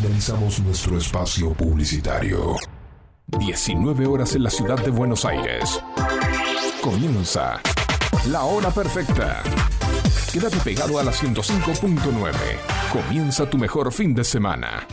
Finalizamos nuestro espacio publicitario. 19 horas en la ciudad de Buenos Aires. Comienza la hora perfecta. Quédate pegado a la 105.9. Comienza tu mejor fin de semana.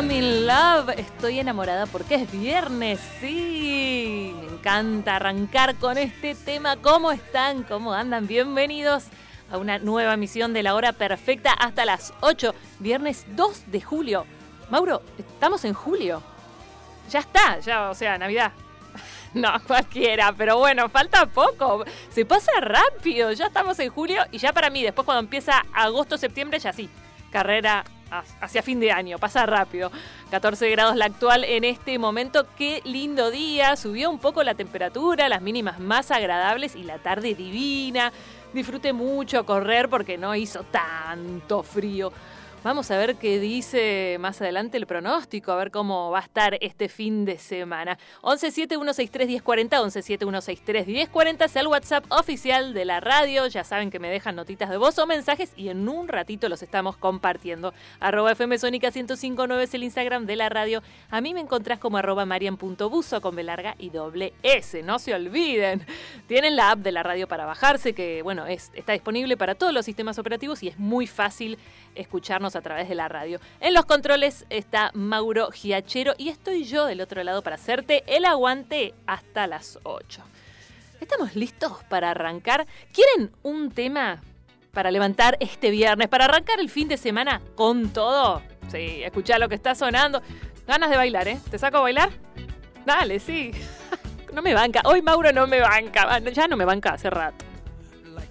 I'm in love. Estoy enamorada porque es viernes. Sí, me encanta arrancar con este tema. ¿Cómo están? ¿Cómo andan? Bienvenidos a una nueva emisión de la hora perfecta hasta las 8. Viernes 2 de julio. Mauro, estamos en julio. Ya está, ya, o sea, Navidad. No, cualquiera, pero bueno, falta poco. Se pasa rápido. Ya estamos en julio y ya para mí, después cuando empieza agosto, septiembre, ya sí. Carrera hacia fin de año, pasa rápido. 14 grados la actual en este momento. Qué lindo día. Subió un poco la temperatura, las mínimas más agradables y la tarde divina. Disfrute mucho correr porque no hizo tanto frío. Vamos a ver qué dice más adelante el pronóstico, a ver cómo va a estar este fin de semana. 1171631040, 1171631040 es el WhatsApp oficial de la radio. Ya saben que me dejan notitas de voz o mensajes y en un ratito los estamos compartiendo. Arroba FM Sónica 1059 es el Instagram de la radio. A mí me encontrás como arroba marian.buso con B larga y doble S. No se olviden. Tienen la app de la radio para bajarse, que bueno, es, está disponible para todos los sistemas operativos y es muy fácil escucharnos a través de la radio. En los controles está Mauro Giachero y estoy yo del otro lado para hacerte el aguante hasta las 8. ¿Estamos listos para arrancar? ¿Quieren un tema para levantar este viernes, para arrancar el fin de semana con todo? Sí, escuchá lo que está sonando. Ganas de bailar, ¿eh? ¿Te saco a bailar? Dale, sí. No me banca. Hoy Mauro no me banca. Ya no me banca hace rato. Like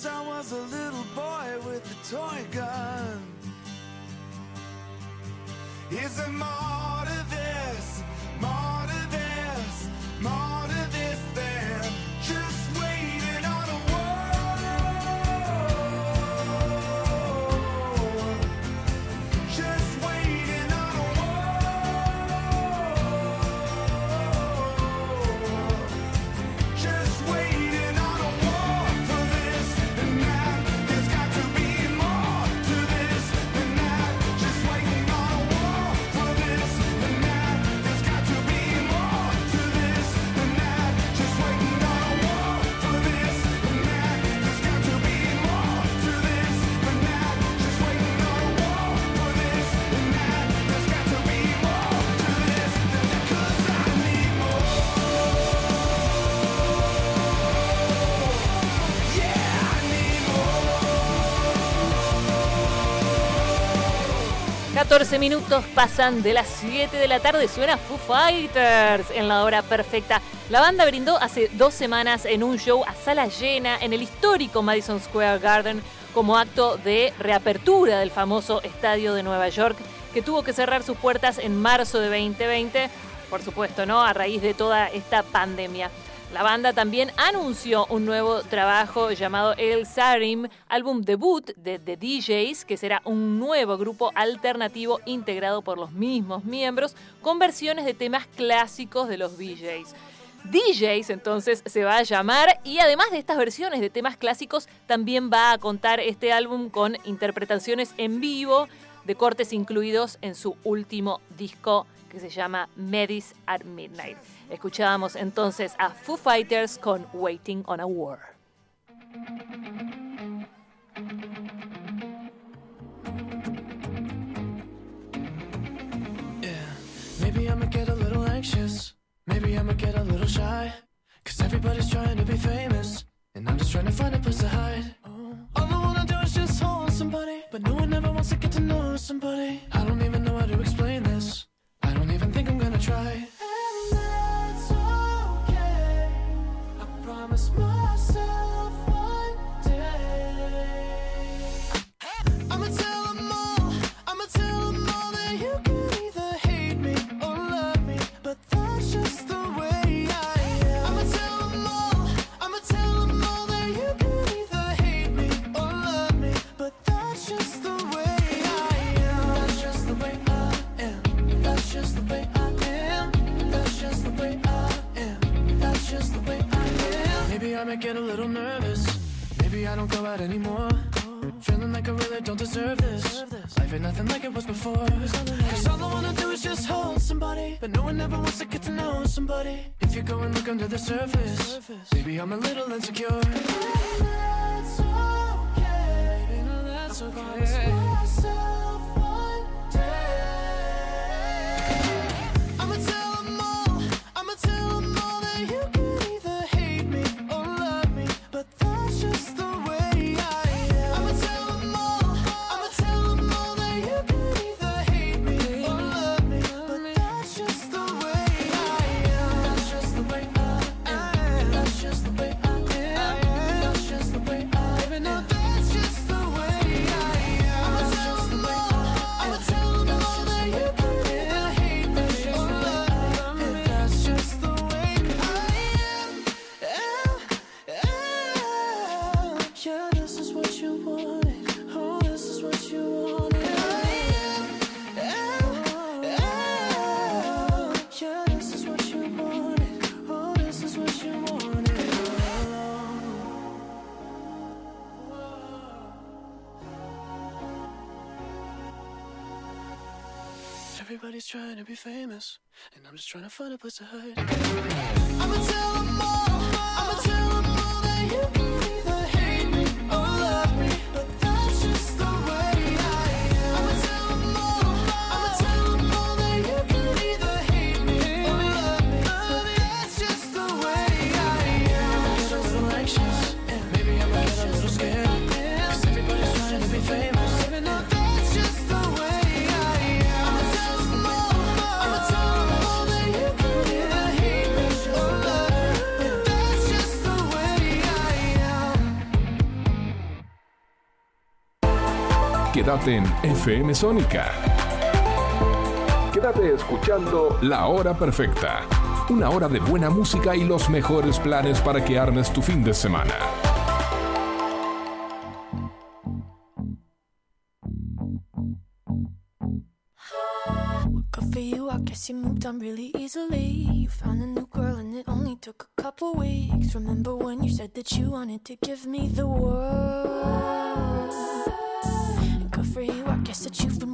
Since I was a little boy with a toy gun. 14 minutos pasan de las 7 de la tarde, suena Foo Fighters en la hora perfecta. La banda brindó hace dos semanas en un show a sala llena en el histórico Madison Square Garden como acto de reapertura del famoso estadio de Nueva York que tuvo que cerrar sus puertas en marzo de 2020, por supuesto, ¿no? A raíz de toda esta pandemia. La banda también anunció un nuevo trabajo llamado El Sarim, álbum debut de The DJs, que será un nuevo grupo alternativo integrado por los mismos miembros, con versiones de temas clásicos de los DJs. DJs entonces se va a llamar y además de estas versiones de temas clásicos también va a contar este álbum con interpretaciones en vivo de cortes incluidos en su último disco que se llama Medis at Midnight. Escuchábamos entonces a Foo Fighters con Waiting on a War. Yeah, maybe I'ma get a little anxious. Maybe I'ma get a little shy. Cause everybody's trying to be famous. And I'm just trying to find a place to hide. All I wanna do is just hold somebody. But no one ever wants to get to know somebody. I don't even know how to explain this. I don't even think I'm gonna try. smile. I might get a little nervous. Maybe I don't go out anymore. Feeling like I really don't deserve this. Life ain't nothing like it was before. Cause all I wanna do is just hold somebody. But no one ever wants to get to know somebody. If you go and look under the surface, maybe I'm a little insecure. That's okay. Baby, no, that's okay. Famous, and I'm just trying to find a place to hide. I'ma tell 'em all, I'ma tell 'em all that you can either hate Quédate en FM Sónica. Quédate escuchando La Hora Perfecta. Una hora de buena música y los mejores planes para que armes tu fin de semana. You moved on really easily. You found a new girl and it only took a couple weeks. Remember when you said that you wanted to give me the world?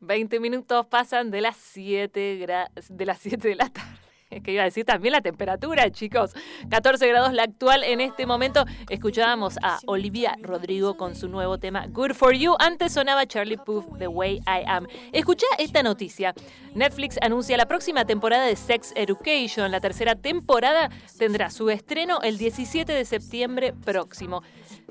20 minutos pasan de las 7 gra- de las 7 de la tarde. Es que iba a decir también la temperatura, chicos. 14 grados la actual en este momento. Escuchábamos a Olivia Rodrigo con su nuevo tema Good for You. Antes sonaba Charlie Puth, The Way I Am. Escucha esta noticia. Netflix anuncia la próxima temporada de Sex Education. La tercera temporada tendrá su estreno el 17 de septiembre próximo.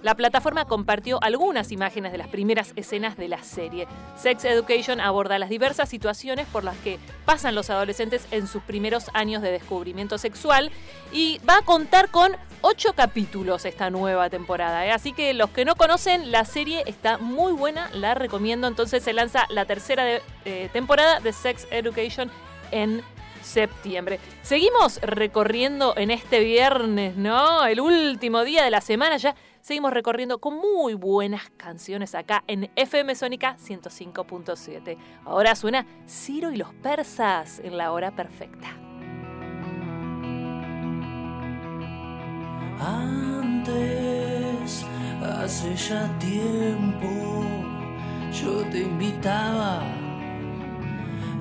La plataforma compartió algunas imágenes de las primeras escenas de la serie. Sex Education aborda las diversas situaciones por las que pasan los adolescentes en sus primeros años de descubrimiento sexual y va a contar con ocho capítulos esta nueva temporada. ¿eh? Así que los que no conocen, la serie está muy buena, la recomiendo. Entonces se lanza la tercera eh, temporada de Sex Education en septiembre. Seguimos recorriendo en este viernes, ¿no? El último día de la semana ya. Seguimos recorriendo con muy buenas canciones acá en FM Sónica 105.7. Ahora suena Ciro y los persas en la hora perfecta. Antes, hace ya tiempo, yo te invitaba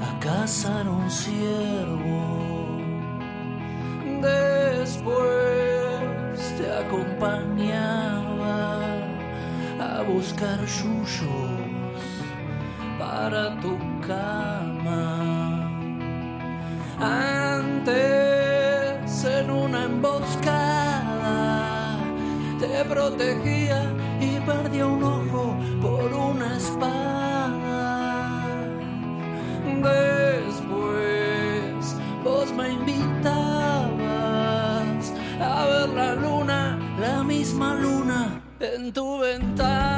a cazar un ciervo. Después te acompañaba a buscar yuyos para tu cama. Antes en una emboscada te protegía y perdía un ojo por una espada. En tu ventana.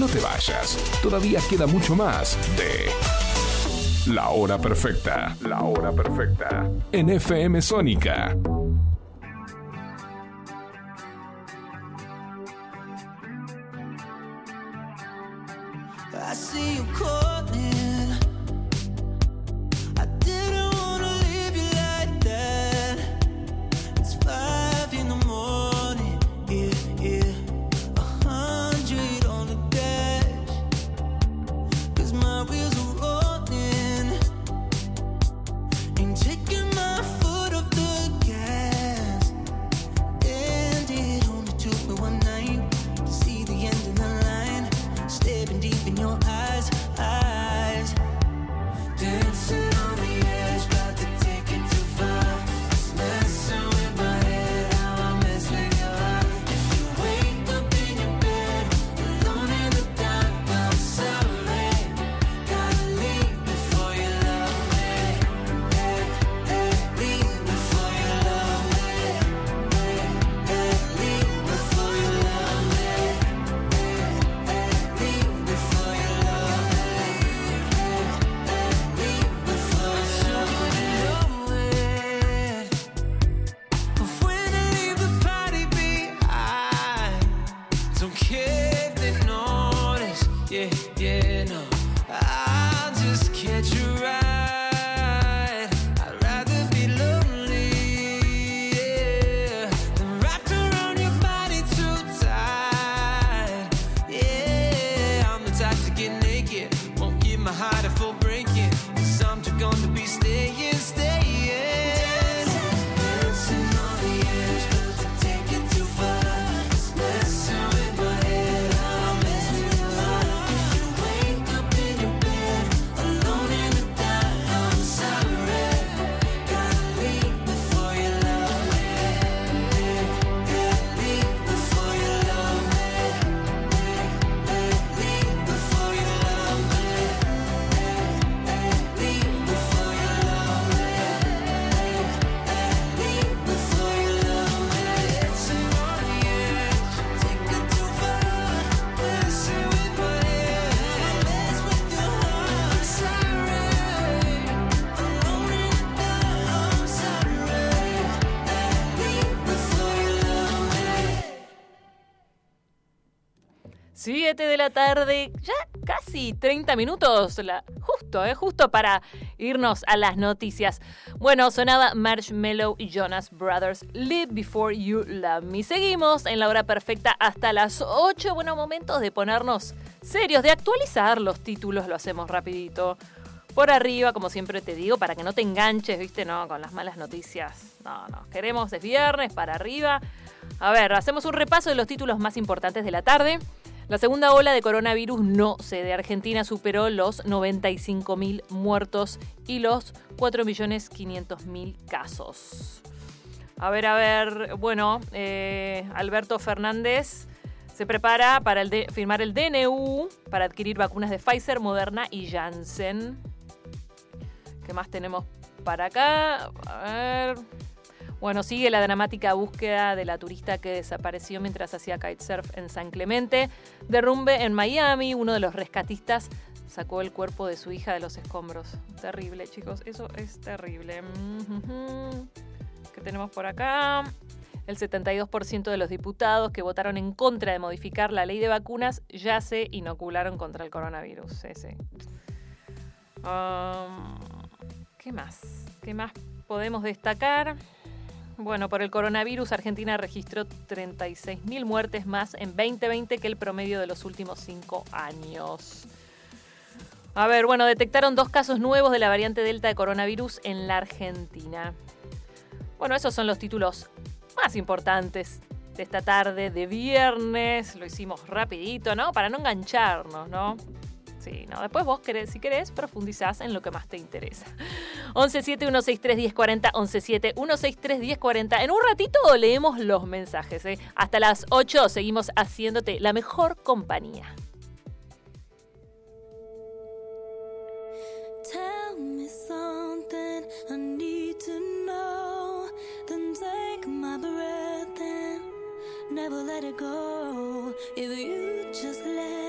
No te vayas, todavía queda mucho más de La Hora Perfecta. La Hora Perfecta. En FM Sónica. Tarde, ya casi 30 minutos, justo, eh, justo para irnos a las noticias. Bueno, sonaba Marshmello y Jonas Brothers, Live Before You Love Me. Seguimos en la hora perfecta hasta las 8. Bueno, momentos de ponernos serios, de actualizar los títulos, lo hacemos rapidito. Por arriba, como siempre te digo, para que no te enganches, viste, no, con las malas noticias. No, no, queremos es viernes, para arriba. A ver, hacemos un repaso de los títulos más importantes de la tarde. La segunda ola de coronavirus no cede. Argentina superó los 95.000 muertos y los 4.500.000 casos. A ver, a ver, bueno, eh, Alberto Fernández se prepara para firmar el DNU para adquirir vacunas de Pfizer, Moderna y Janssen. ¿Qué más tenemos para acá? A ver. Bueno, sigue la dramática búsqueda de la turista que desapareció mientras hacía kitesurf en San Clemente. Derrumbe en Miami. Uno de los rescatistas sacó el cuerpo de su hija de los escombros. Terrible, chicos. Eso es terrible. Mhm. ¿Qué tenemos por acá? El 72% de los diputados que votaron en contra de modificar la ley de vacunas ya se inocularon contra el coronavirus. Um, ¿Qué más? ¿Qué más podemos destacar? Bueno, por el coronavirus, Argentina registró 36.000 muertes más en 2020 que el promedio de los últimos cinco años. A ver, bueno, detectaron dos casos nuevos de la variante Delta de coronavirus en la Argentina. Bueno, esos son los títulos más importantes de esta tarde de viernes. Lo hicimos rapidito, ¿no? Para no engancharnos, ¿no? Sí, no. Después vos querés, si querés, profundizás en lo que más te interesa. 1171631040, 1171631040. En un ratito leemos los mensajes. ¿eh? Hasta las 8 seguimos haciéndote la mejor compañía. Tell me something I need to know. Then take my breath and never let it go. If you just let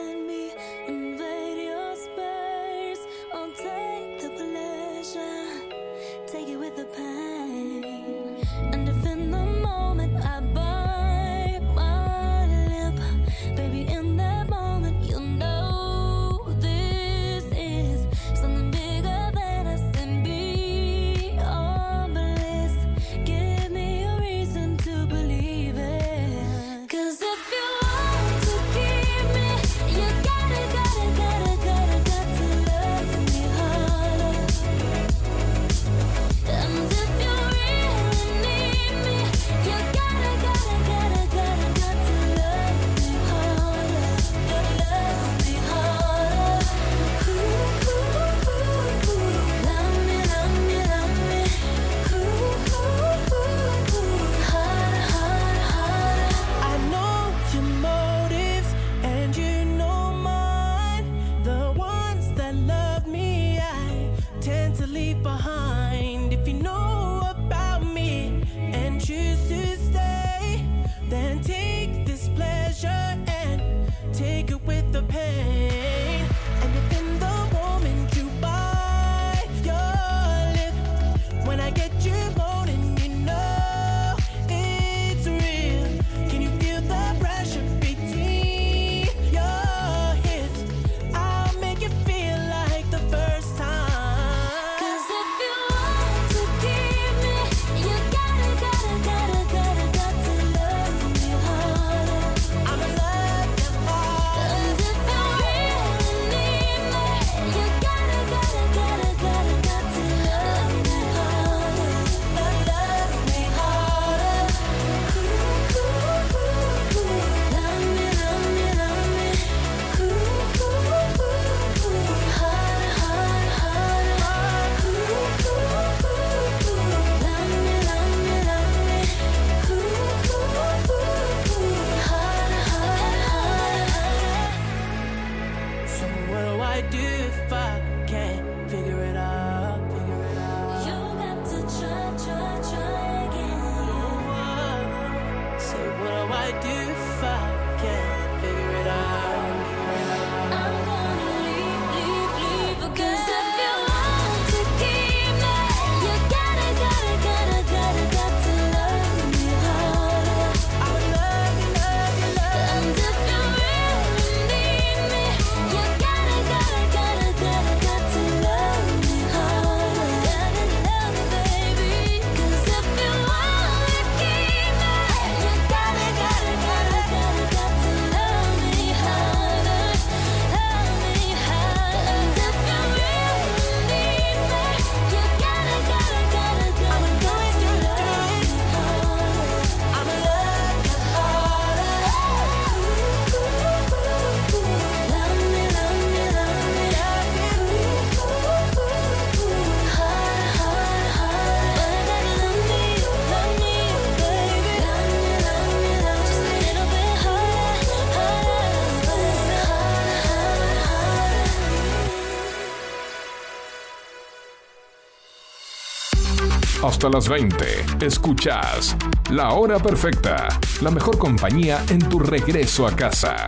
Hasta las 20. Escuchas La Hora Perfecta. La mejor compañía en tu regreso a casa.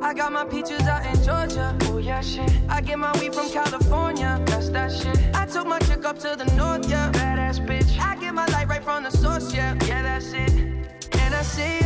I got my peaches out in Georgia. Oh yeah, shit. I get my weed from California. That's that shit. I took my chick up to the north, yeah. Badass bitch. I get my light right from the source, yeah. Yeah, that's it. And I see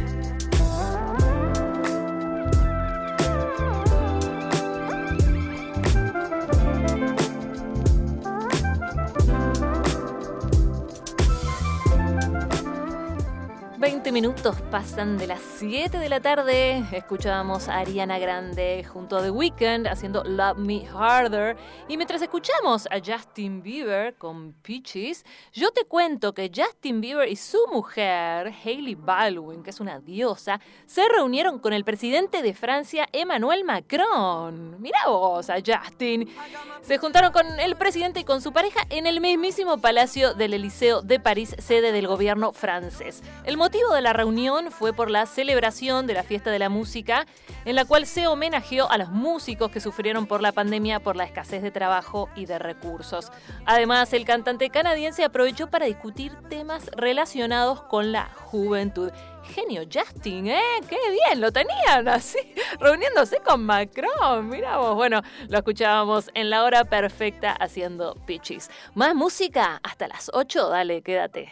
20 minutos pasan de las 7 de la tarde. Escuchábamos a Ariana Grande junto a The Weeknd haciendo Love Me Harder. Y mientras escuchamos a Justin Bieber con Peaches, yo te cuento que Justin Bieber y su mujer, Hailey Baldwin, que es una diosa, se reunieron con el presidente de Francia, Emmanuel Macron. Mira vos a Justin. Se juntaron con el presidente y con su pareja en el mismísimo Palacio del Eliseo de París, sede del gobierno francés. El de de la reunión fue por la celebración de la fiesta de la música, en la cual se homenajeó a los músicos que sufrieron por la pandemia por la escasez de trabajo y de recursos. Además, el cantante canadiense aprovechó para discutir temas relacionados con la juventud. Genio Justin, ¿eh? ¡Qué bien! Lo tenían así, reuniéndose con Macron. Mira vos. Bueno, lo escuchábamos en la hora perfecta haciendo pitches. Más música hasta las 8. Dale, quédate.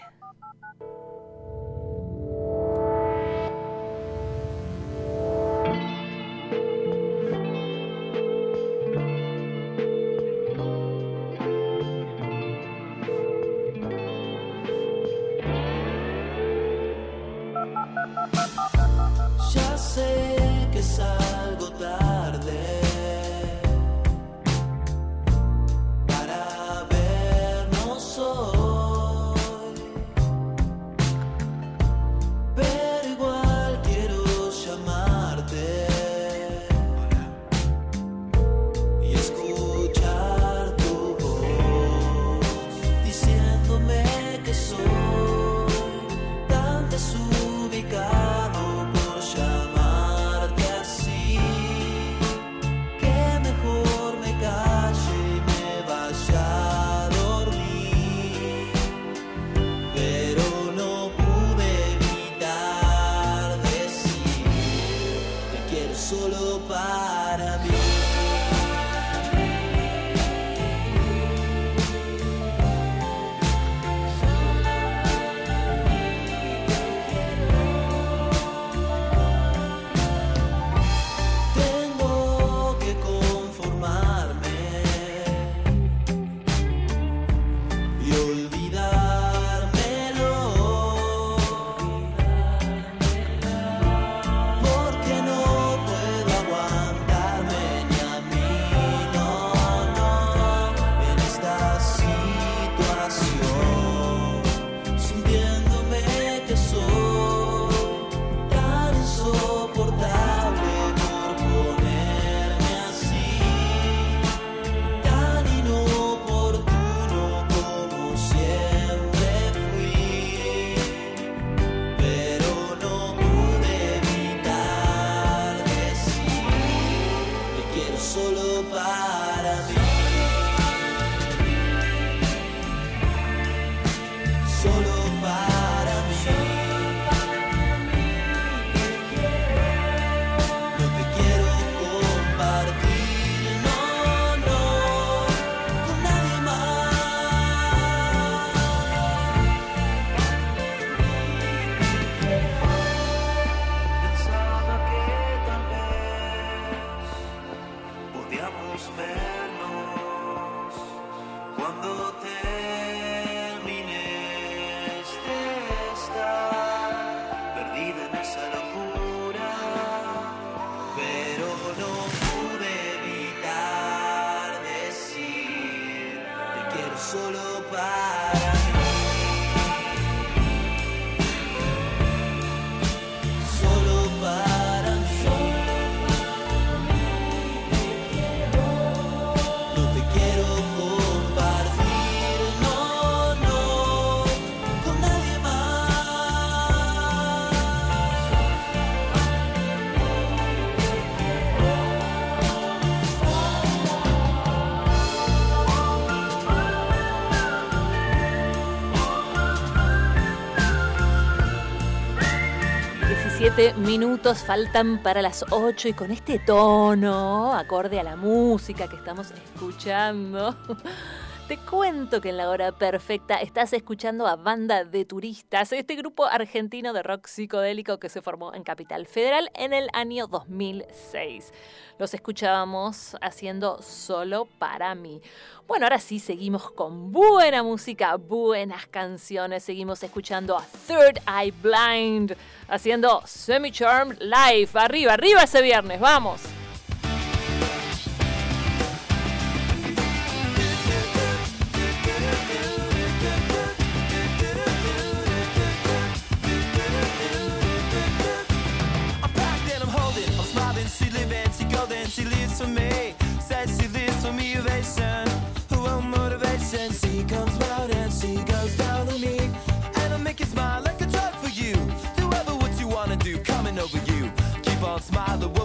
minutos faltan para las 8 y con este tono, acorde a la música que estamos escuchando, cuento que en la hora perfecta estás escuchando a Banda de Turistas, este grupo argentino de rock psicodélico que se formó en Capital Federal en el año 2006. Los escuchábamos haciendo solo para mí. Bueno, ahora sí seguimos con buena música, buenas canciones. Seguimos escuchando a Third Eye Blind haciendo Semi Charmed Live. Arriba, arriba ese viernes, vamos. she lives for me. Says she lives for me, ovation. Well, motivation. She comes out and she goes down on me. And I make you smile like a drug for you. Do ever what you wanna do, coming over you. Keep on smiling.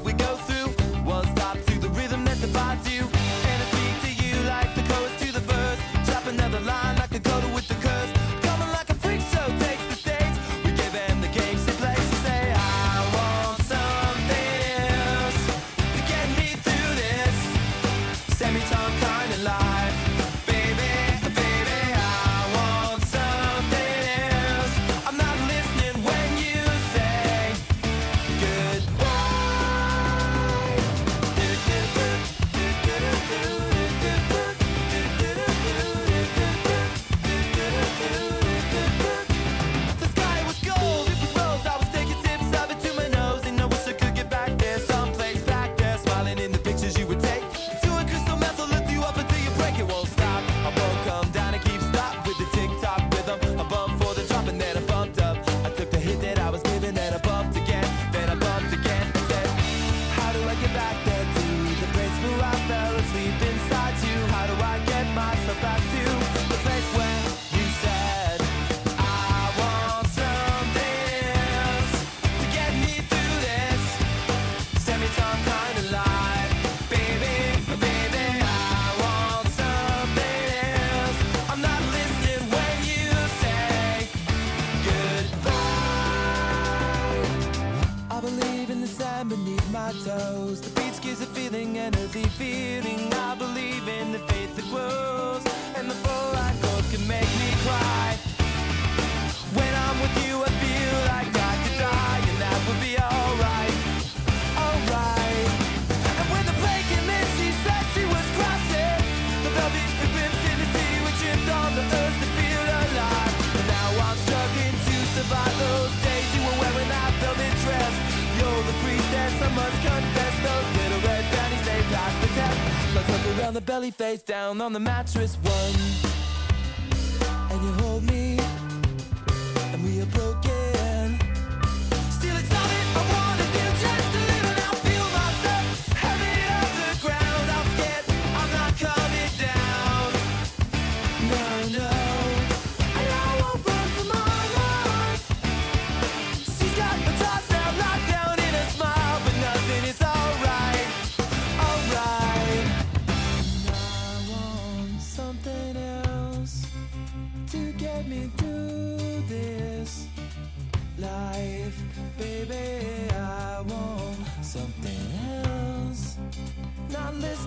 on the belly face down on the mattress one.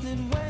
when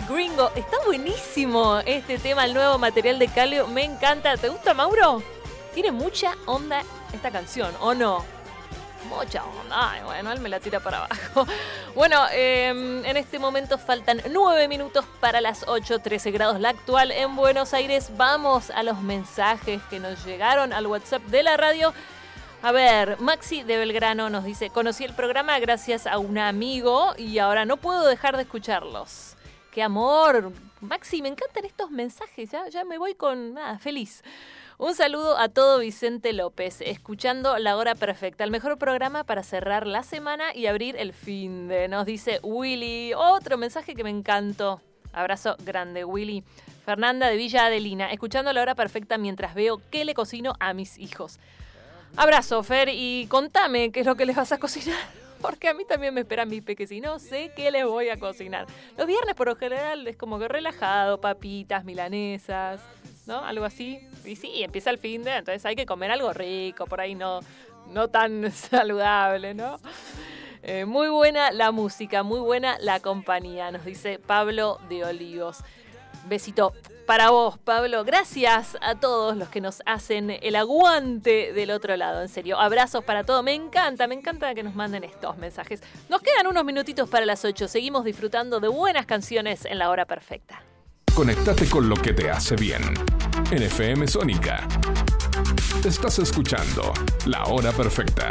Gringo, está buenísimo este tema, el nuevo material de Calio. Me encanta. ¿Te gusta, Mauro? Tiene mucha onda esta canción, ¿o no? Mucha onda. Ay, bueno, él me la tira para abajo. Bueno, eh, en este momento faltan nueve minutos para las 8, 13 grados la actual en Buenos Aires. Vamos a los mensajes que nos llegaron al WhatsApp de la radio. A ver, Maxi de Belgrano nos dice, conocí el programa gracias a un amigo y ahora no puedo dejar de escucharlos. ¡Qué amor! Maxi, me encantan estos mensajes, ya, ya me voy con nada, feliz. Un saludo a todo Vicente López, escuchando La Hora Perfecta, el mejor programa para cerrar la semana y abrir el fin de, nos dice Willy. Otro mensaje que me encantó. Abrazo grande, Willy. Fernanda de Villa Adelina, escuchando La Hora Perfecta mientras veo qué le cocino a mis hijos. Abrazo, Fer, y contame qué es lo que les vas a cocinar. Porque a mí también me esperan mis peques y no sé qué les voy a cocinar. Los viernes por lo general es como que relajado, papitas, milanesas, ¿no? Algo así. Y sí, empieza el fin de, entonces hay que comer algo rico, por ahí no, no tan saludable, ¿no? Eh, muy buena la música, muy buena la compañía, nos dice Pablo de Olivos. Besito para vos, Pablo. Gracias a todos los que nos hacen el aguante del otro lado. En serio, abrazos para todos. Me encanta, me encanta que nos manden estos mensajes. Nos quedan unos minutitos para las 8. Seguimos disfrutando de buenas canciones en la hora perfecta. Conectate con lo que te hace bien. En FM Sónica. Estás escuchando La Hora Perfecta.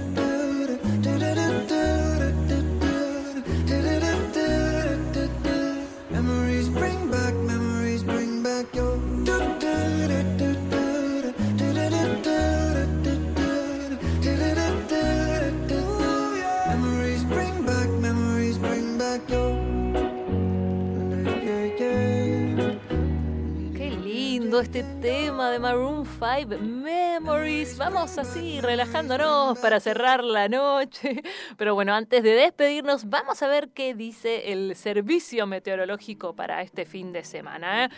este tema de Maroon 5, Memories. Vamos así, relajándonos para cerrar la noche. Pero bueno, antes de despedirnos, vamos a ver qué dice el servicio meteorológico para este fin de semana. ¿eh?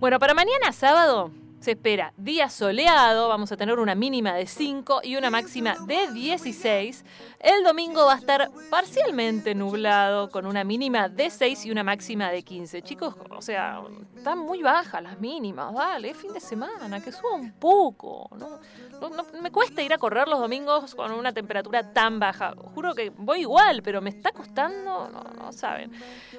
Bueno, para mañana sábado se espera día soleado, vamos a tener una mínima de 5 y una máxima de 16. El domingo va a estar parcialmente nublado con una mínima de 6 y una máxima de 15. Chicos, o sea, están muy bajas las mínimas, dale, es fin de semana, que suba un poco. ¿no? Me cuesta ir a correr los domingos con una temperatura tan baja. Juro que voy igual, pero me está costando, no, saben.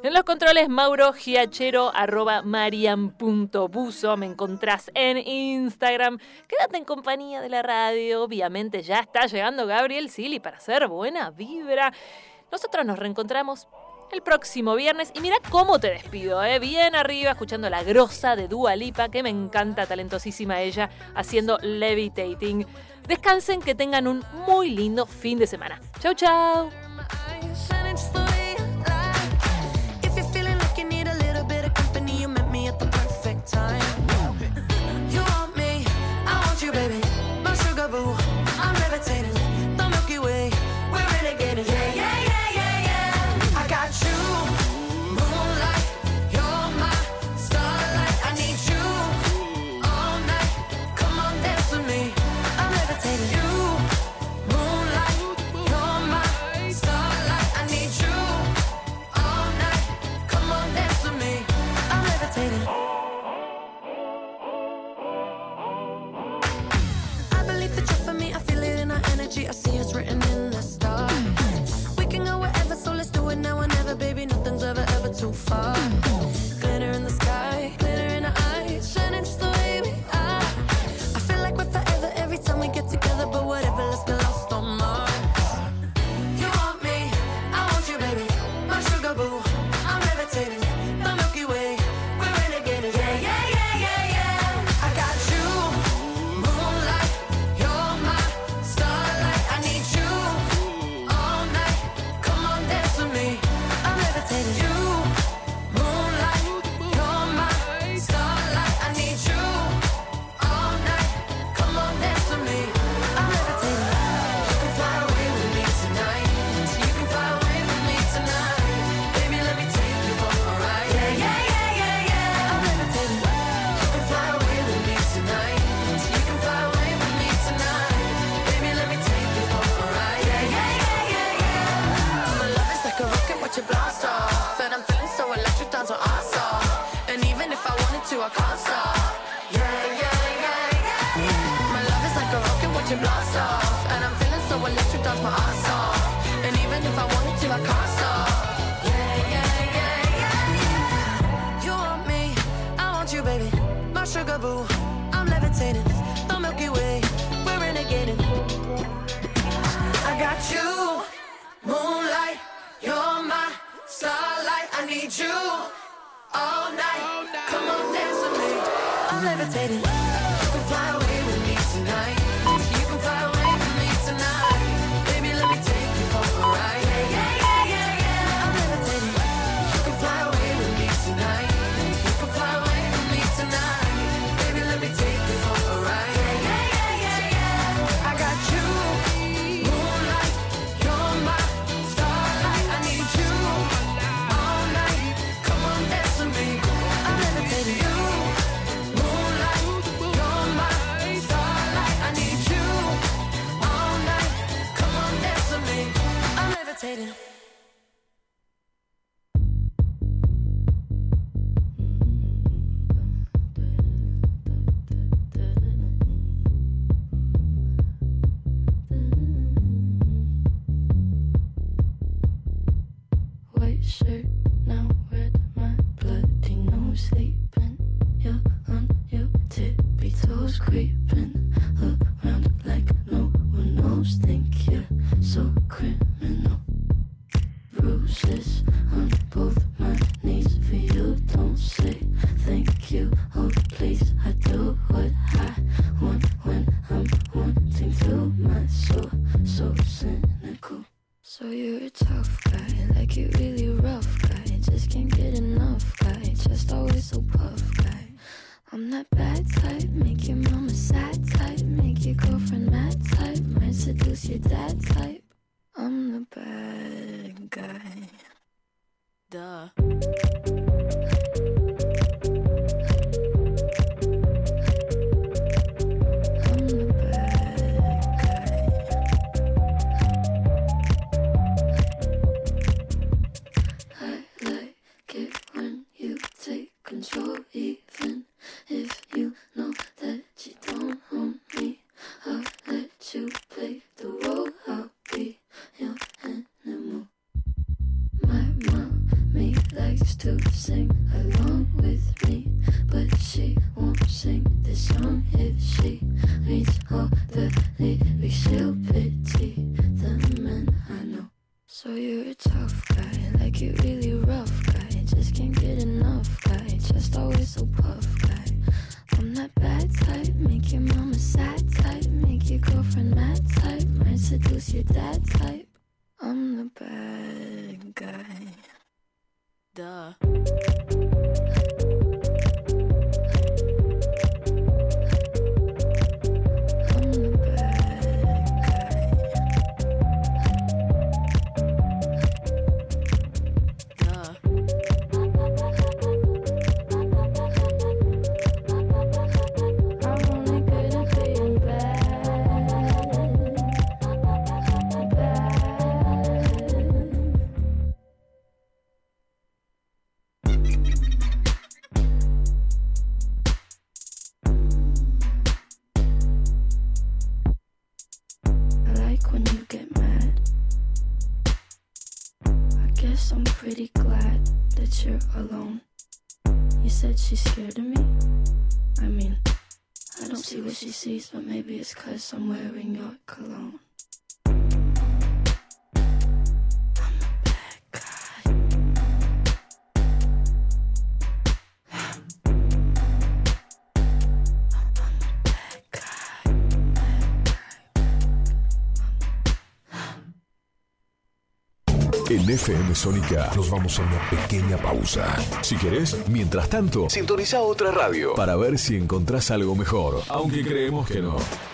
En los controles, Mauro Giachero, arroba marian.buso. Me encontrás en Instagram. Quédate en compañía de la radio. Obviamente ya está llegando Gabriel Sili para hacer buena vibra. Nosotros nos reencontramos el próximo viernes. Y mira cómo te despido, ¿eh? Bien arriba, escuchando la grosa de Dua Lipa, que me encanta, talentosísima ella, haciendo levitating. Descansen, que tengan un muy lindo fin de semana. Chau, chau. seduce your dad type. En FM Sónica nos vamos a una pequeña pausa. Si querés, mientras tanto, sintoniza otra radio para ver si encontrás algo mejor. Aunque creemos que no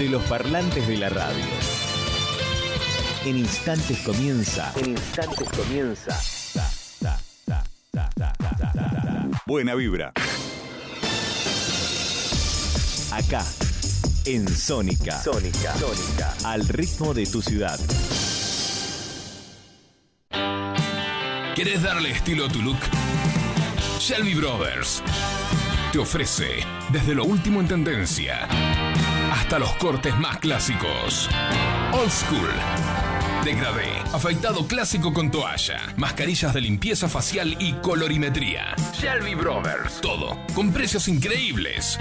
de los parlantes de la radio. En instantes comienza. En instantes comienza. Buena vibra. Acá, en Sónica. Sónica. Sónica. Al ritmo de tu ciudad. ¿Querés darle estilo a tu look? Shelby Brothers te ofrece desde lo último en tendencia hasta los cortes más clásicos. Old School. Degradé, afeitado clásico con toalla, mascarillas de limpieza facial y colorimetría. Shelby Brothers. Todo con precios increíbles.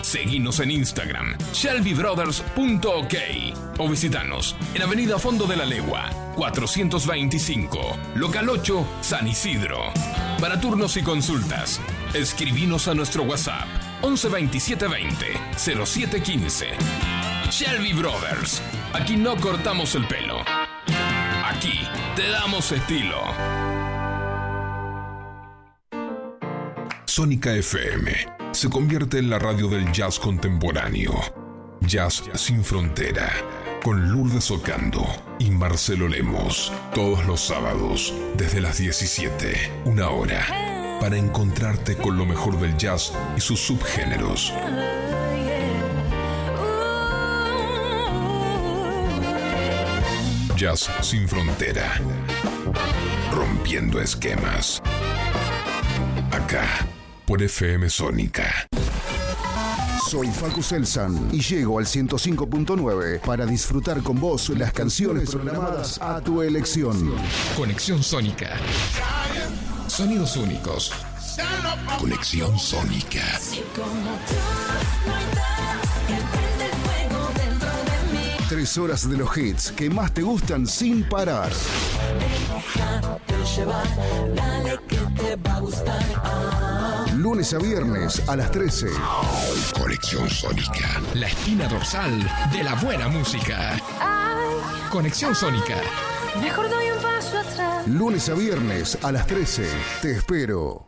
Seguinos en Instagram, shelbybrothers.ok o visitanos en Avenida Fondo de la Legua, 425, Local 8, San Isidro. Para turnos y consultas, escribinos a nuestro WhatsApp 11 27 20 07 15. Shelby Brothers. Aquí no cortamos el pelo. Aquí te damos estilo. Sónica FM se convierte en la radio del jazz contemporáneo. Jazz sin frontera. Con Lourdes Ocando y Marcelo Lemos. Todos los sábados, desde las 17, una hora. Para encontrarte con lo mejor del jazz y sus subgéneros. Jazz sin frontera. Rompiendo esquemas. Acá, por FM Sónica. Soy Facu Selsan y llego al 105.9 para disfrutar con vos las canciones programadas a tu elección. Conexión Sónica. Sonidos únicos. Conexión Sónica. Tres horas de los hits que más te gustan sin parar. Lunes a viernes a las 13. Conexión Sónica. La espina dorsal de la buena música. Conexión Sónica. Mejor doy un paso atrás. Lunes a viernes a las 13. Te espero.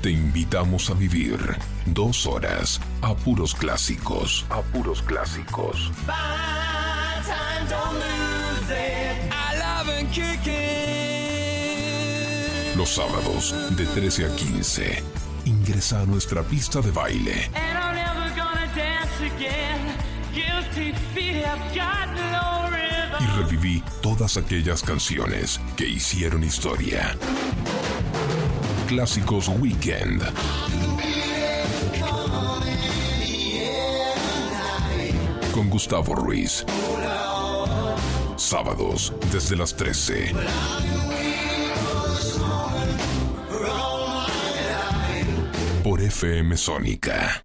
te invitamos a vivir dos horas a puros clásicos. A puros clásicos. Los sábados de 13 a 15. Ingresa a nuestra pista de baile y reviví todas aquellas canciones que hicieron historia. Clásicos Weekend. Con Gustavo Ruiz. Sábados desde las 13. Por FM Sónica.